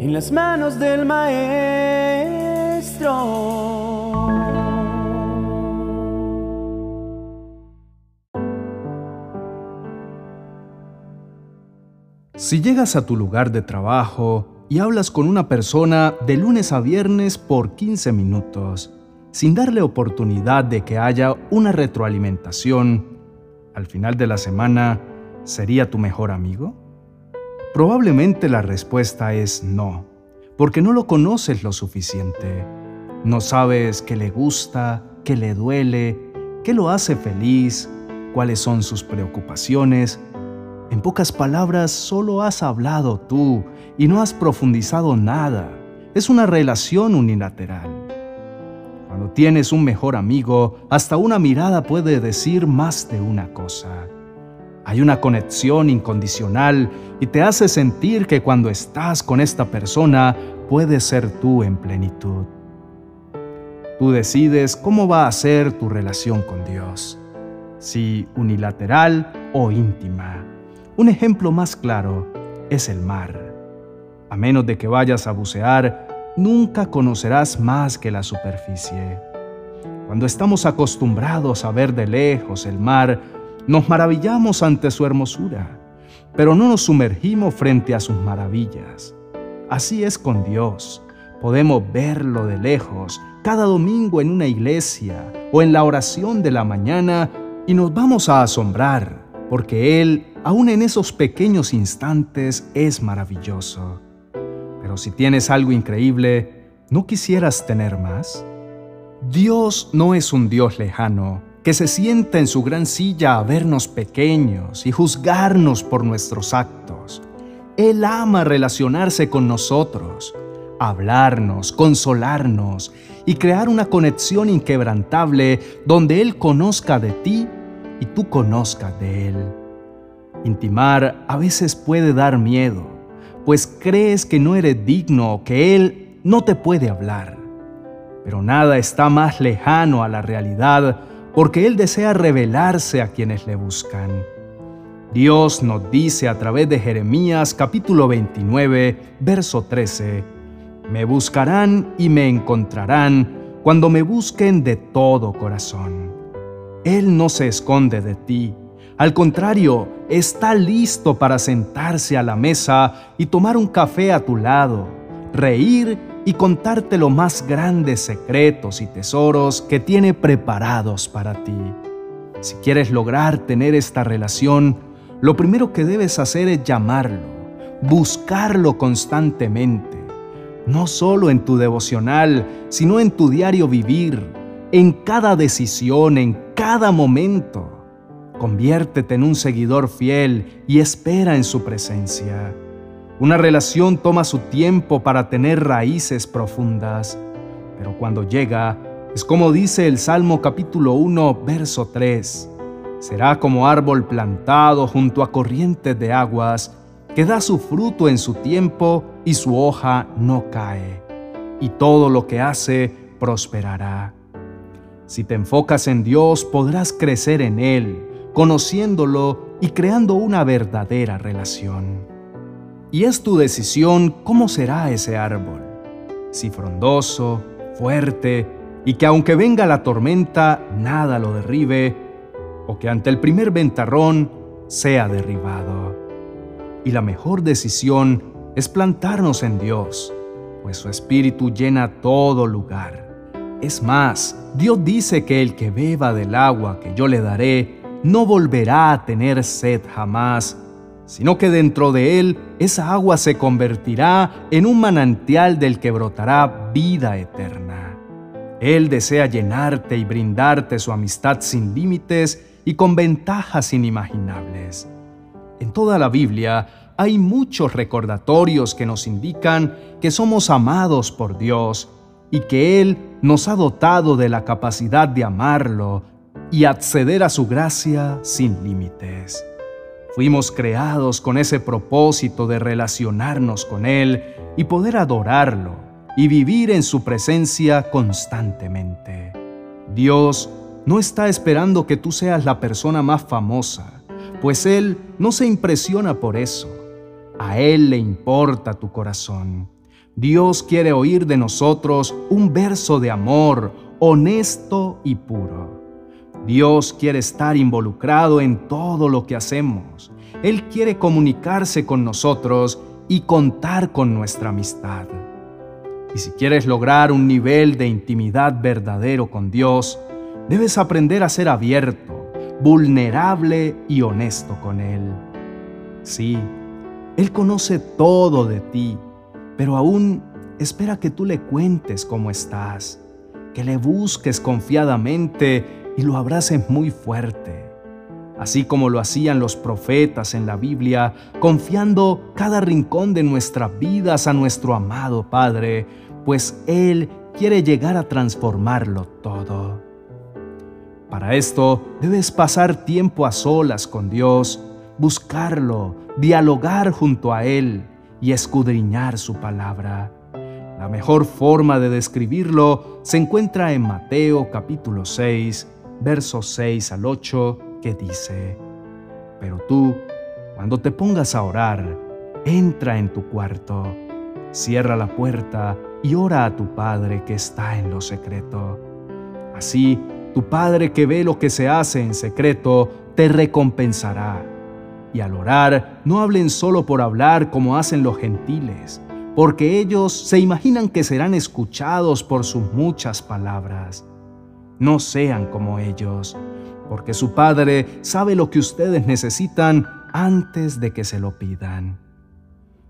en las manos del Maestro. Si llegas a tu lugar de trabajo y hablas con una persona de lunes a viernes por 15 minutos, sin darle oportunidad de que haya una retroalimentación, al final de la semana, ¿sería tu mejor amigo? Probablemente la respuesta es no, porque no lo conoces lo suficiente. No sabes qué le gusta, qué le duele, qué lo hace feliz, cuáles son sus preocupaciones. En pocas palabras, solo has hablado tú y no has profundizado nada. Es una relación unilateral. Cuando tienes un mejor amigo, hasta una mirada puede decir más de una cosa. Hay una conexión incondicional y te hace sentir que cuando estás con esta persona puedes ser tú en plenitud. Tú decides cómo va a ser tu relación con Dios, si unilateral o íntima. Un ejemplo más claro es el mar. A menos de que vayas a bucear, nunca conocerás más que la superficie. Cuando estamos acostumbrados a ver de lejos el mar, nos maravillamos ante su hermosura, pero no nos sumergimos frente a sus maravillas. Así es con Dios. Podemos verlo de lejos cada domingo en una iglesia o en la oración de la mañana y nos vamos a asombrar, porque Él, aun en esos pequeños instantes, es maravilloso. Pero si tienes algo increíble, ¿no quisieras tener más? Dios no es un Dios lejano, que se sienta en su gran silla a vernos pequeños y juzgarnos por nuestros actos. Él ama relacionarse con nosotros, hablarnos, consolarnos y crear una conexión inquebrantable donde Él conozca de ti y tú conozcas de Él. Intimar a veces puede dar miedo, pues crees que no eres digno, que Él no te puede hablar. Pero nada está más lejano a la realidad porque Él desea revelarse a quienes le buscan. Dios nos dice a través de Jeremías capítulo 29, verso 13, Me buscarán y me encontrarán cuando me busquen de todo corazón. Él no se esconde de ti, al contrario, está listo para sentarse a la mesa y tomar un café a tu lado, reír y contarte los más grandes secretos y tesoros que tiene preparados para ti. Si quieres lograr tener esta relación, lo primero que debes hacer es llamarlo, buscarlo constantemente, no solo en tu devocional, sino en tu diario vivir, en cada decisión, en cada momento. Conviértete en un seguidor fiel y espera en su presencia. Una relación toma su tiempo para tener raíces profundas, pero cuando llega, es como dice el Salmo capítulo 1, verso 3, será como árbol plantado junto a corrientes de aguas, que da su fruto en su tiempo y su hoja no cae, y todo lo que hace prosperará. Si te enfocas en Dios, podrás crecer en Él, conociéndolo y creando una verdadera relación. Y es tu decisión cómo será ese árbol. Si frondoso, fuerte, y que aunque venga la tormenta, nada lo derribe, o que ante el primer ventarrón sea derribado. Y la mejor decisión es plantarnos en Dios, pues su espíritu llena todo lugar. Es más, Dios dice que el que beba del agua que yo le daré no volverá a tener sed jamás, sino que dentro de él esa agua se convertirá en un manantial del que brotará vida eterna. Él desea llenarte y brindarte su amistad sin límites y con ventajas inimaginables. En toda la Biblia hay muchos recordatorios que nos indican que somos amados por Dios y que Él nos ha dotado de la capacidad de amarlo y acceder a su gracia sin límites. Fuimos creados con ese propósito de relacionarnos con Él y poder adorarlo y vivir en su presencia constantemente. Dios no está esperando que tú seas la persona más famosa, pues Él no se impresiona por eso. A Él le importa tu corazón. Dios quiere oír de nosotros un verso de amor honesto y puro. Dios quiere estar involucrado en todo lo que hacemos. Él quiere comunicarse con nosotros y contar con nuestra amistad. Y si quieres lograr un nivel de intimidad verdadero con Dios, debes aprender a ser abierto, vulnerable y honesto con Él. Sí, Él conoce todo de ti, pero aún espera que tú le cuentes cómo estás, que le busques confiadamente y lo abraces muy fuerte así como lo hacían los profetas en la Biblia, confiando cada rincón de nuestras vidas a nuestro amado Padre, pues Él quiere llegar a transformarlo todo. Para esto debes pasar tiempo a solas con Dios, buscarlo, dialogar junto a Él y escudriñar su palabra. La mejor forma de describirlo se encuentra en Mateo capítulo 6, versos 6 al 8, que dice, Pero tú, cuando te pongas a orar, entra en tu cuarto, cierra la puerta y ora a tu Padre que está en lo secreto. Así, tu Padre que ve lo que se hace en secreto, te recompensará. Y al orar, no hablen solo por hablar como hacen los gentiles, porque ellos se imaginan que serán escuchados por sus muchas palabras. No sean como ellos, porque su Padre sabe lo que ustedes necesitan antes de que se lo pidan.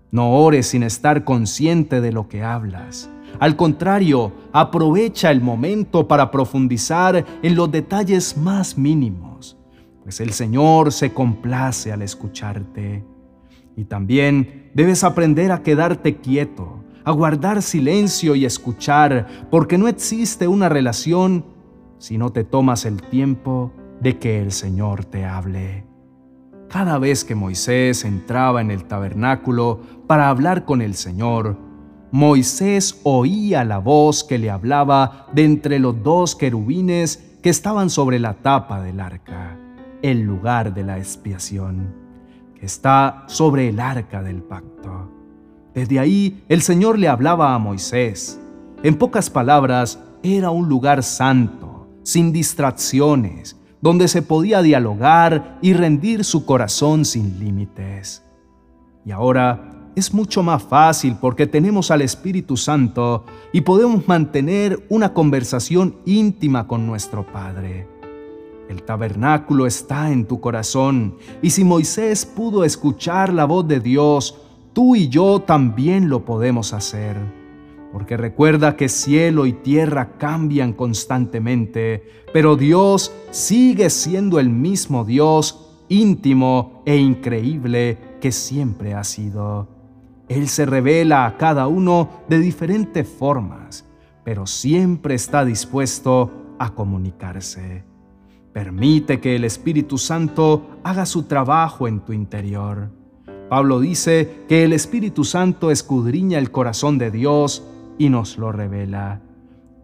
No ores sin estar consciente de lo que hablas. Al contrario, aprovecha el momento para profundizar en los detalles más mínimos, pues el Señor se complace al escucharte. Y también debes aprender a quedarte quieto, a guardar silencio y escuchar, porque no existe una relación si no te tomas el tiempo de que el Señor te hable. Cada vez que Moisés entraba en el tabernáculo para hablar con el Señor, Moisés oía la voz que le hablaba de entre los dos querubines que estaban sobre la tapa del arca, el lugar de la expiación, que está sobre el arca del pacto. Desde ahí el Señor le hablaba a Moisés. En pocas palabras, era un lugar santo, sin distracciones, donde se podía dialogar y rendir su corazón sin límites. Y ahora es mucho más fácil porque tenemos al Espíritu Santo y podemos mantener una conversación íntima con nuestro Padre. El tabernáculo está en tu corazón y si Moisés pudo escuchar la voz de Dios, tú y yo también lo podemos hacer porque recuerda que cielo y tierra cambian constantemente, pero Dios sigue siendo el mismo Dios íntimo e increíble que siempre ha sido. Él se revela a cada uno de diferentes formas, pero siempre está dispuesto a comunicarse. Permite que el Espíritu Santo haga su trabajo en tu interior. Pablo dice que el Espíritu Santo escudriña el corazón de Dios y nos lo revela.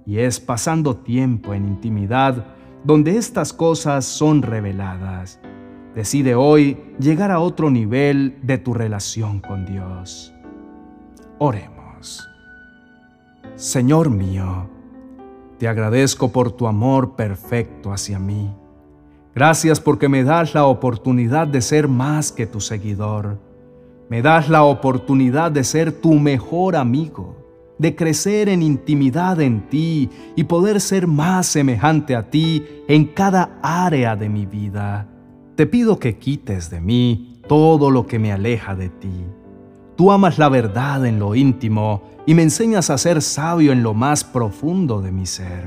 Y es pasando tiempo en intimidad donde estas cosas son reveladas. Decide hoy llegar a otro nivel de tu relación con Dios. Oremos. Señor mío, te agradezco por tu amor perfecto hacia mí. Gracias porque me das la oportunidad de ser más que tu seguidor. Me das la oportunidad de ser tu mejor amigo de crecer en intimidad en ti y poder ser más semejante a ti en cada área de mi vida. Te pido que quites de mí todo lo que me aleja de ti. Tú amas la verdad en lo íntimo y me enseñas a ser sabio en lo más profundo de mi ser.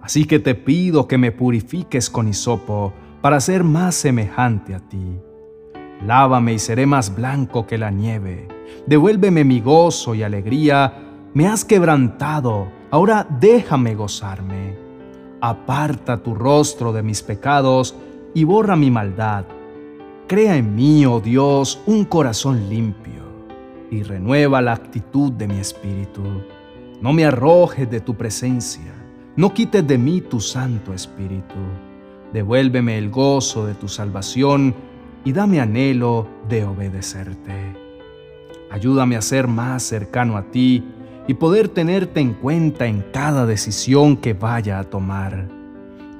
Así que te pido que me purifiques con hisopo para ser más semejante a ti. Lávame y seré más blanco que la nieve devuélveme mi gozo y alegría, me has quebrantado, ahora déjame gozarme. Aparta tu rostro de mis pecados y borra mi maldad. Crea en mí, oh Dios, un corazón limpio y renueva la actitud de mi espíritu. No me arrojes de tu presencia, no quites de mí tu Santo Espíritu. Devuélveme el gozo de tu salvación y dame anhelo de obedecerte. Ayúdame a ser más cercano a ti y poder tenerte en cuenta en cada decisión que vaya a tomar.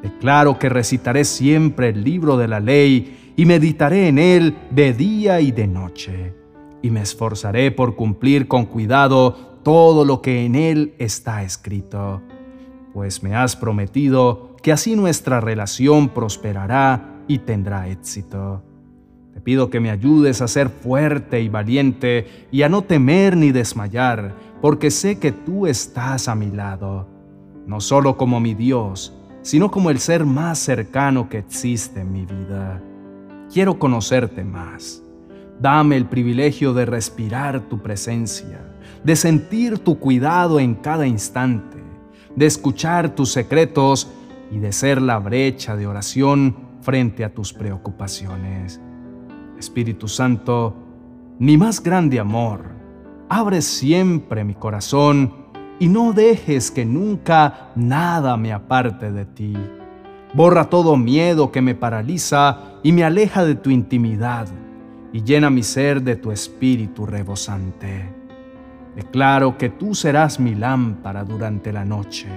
Declaro que recitaré siempre el libro de la ley y meditaré en él de día y de noche, y me esforzaré por cumplir con cuidado todo lo que en él está escrito, pues me has prometido que así nuestra relación prosperará y tendrá éxito. Te pido que me ayudes a ser fuerte y valiente y a no temer ni desmayar, porque sé que tú estás a mi lado, no solo como mi Dios, sino como el ser más cercano que existe en mi vida. Quiero conocerte más. Dame el privilegio de respirar tu presencia, de sentir tu cuidado en cada instante, de escuchar tus secretos y de ser la brecha de oración frente a tus preocupaciones. Espíritu Santo, mi más grande amor, abre siempre mi corazón y no dejes que nunca nada me aparte de ti. Borra todo miedo que me paraliza y me aleja de tu intimidad y llena mi ser de tu espíritu rebosante. Declaro que tú serás mi lámpara durante la noche,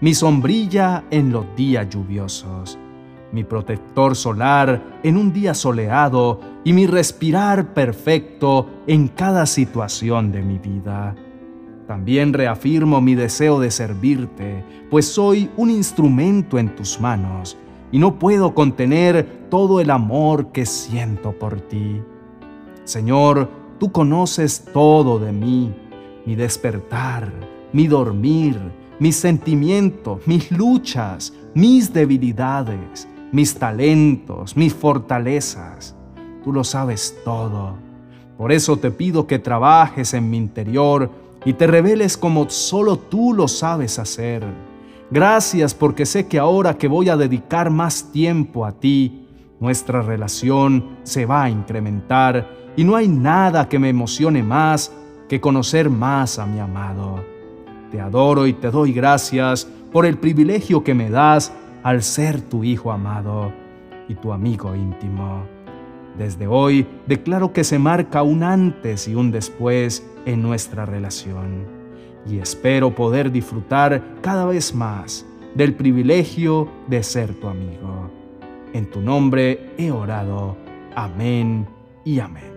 mi sombrilla en los días lluviosos mi protector solar en un día soleado y mi respirar perfecto en cada situación de mi vida. También reafirmo mi deseo de servirte, pues soy un instrumento en tus manos y no puedo contener todo el amor que siento por ti. Señor, tú conoces todo de mí, mi despertar, mi dormir, mis sentimientos, mis luchas, mis debilidades, mis talentos, mis fortalezas. Tú lo sabes todo. Por eso te pido que trabajes en mi interior y te reveles como solo tú lo sabes hacer. Gracias porque sé que ahora que voy a dedicar más tiempo a ti, nuestra relación se va a incrementar y no hay nada que me emocione más que conocer más a mi amado. Te adoro y te doy gracias por el privilegio que me das al ser tu Hijo amado y tu amigo íntimo. Desde hoy declaro que se marca un antes y un después en nuestra relación y espero poder disfrutar cada vez más del privilegio de ser tu amigo. En tu nombre he orado. Amén y amén.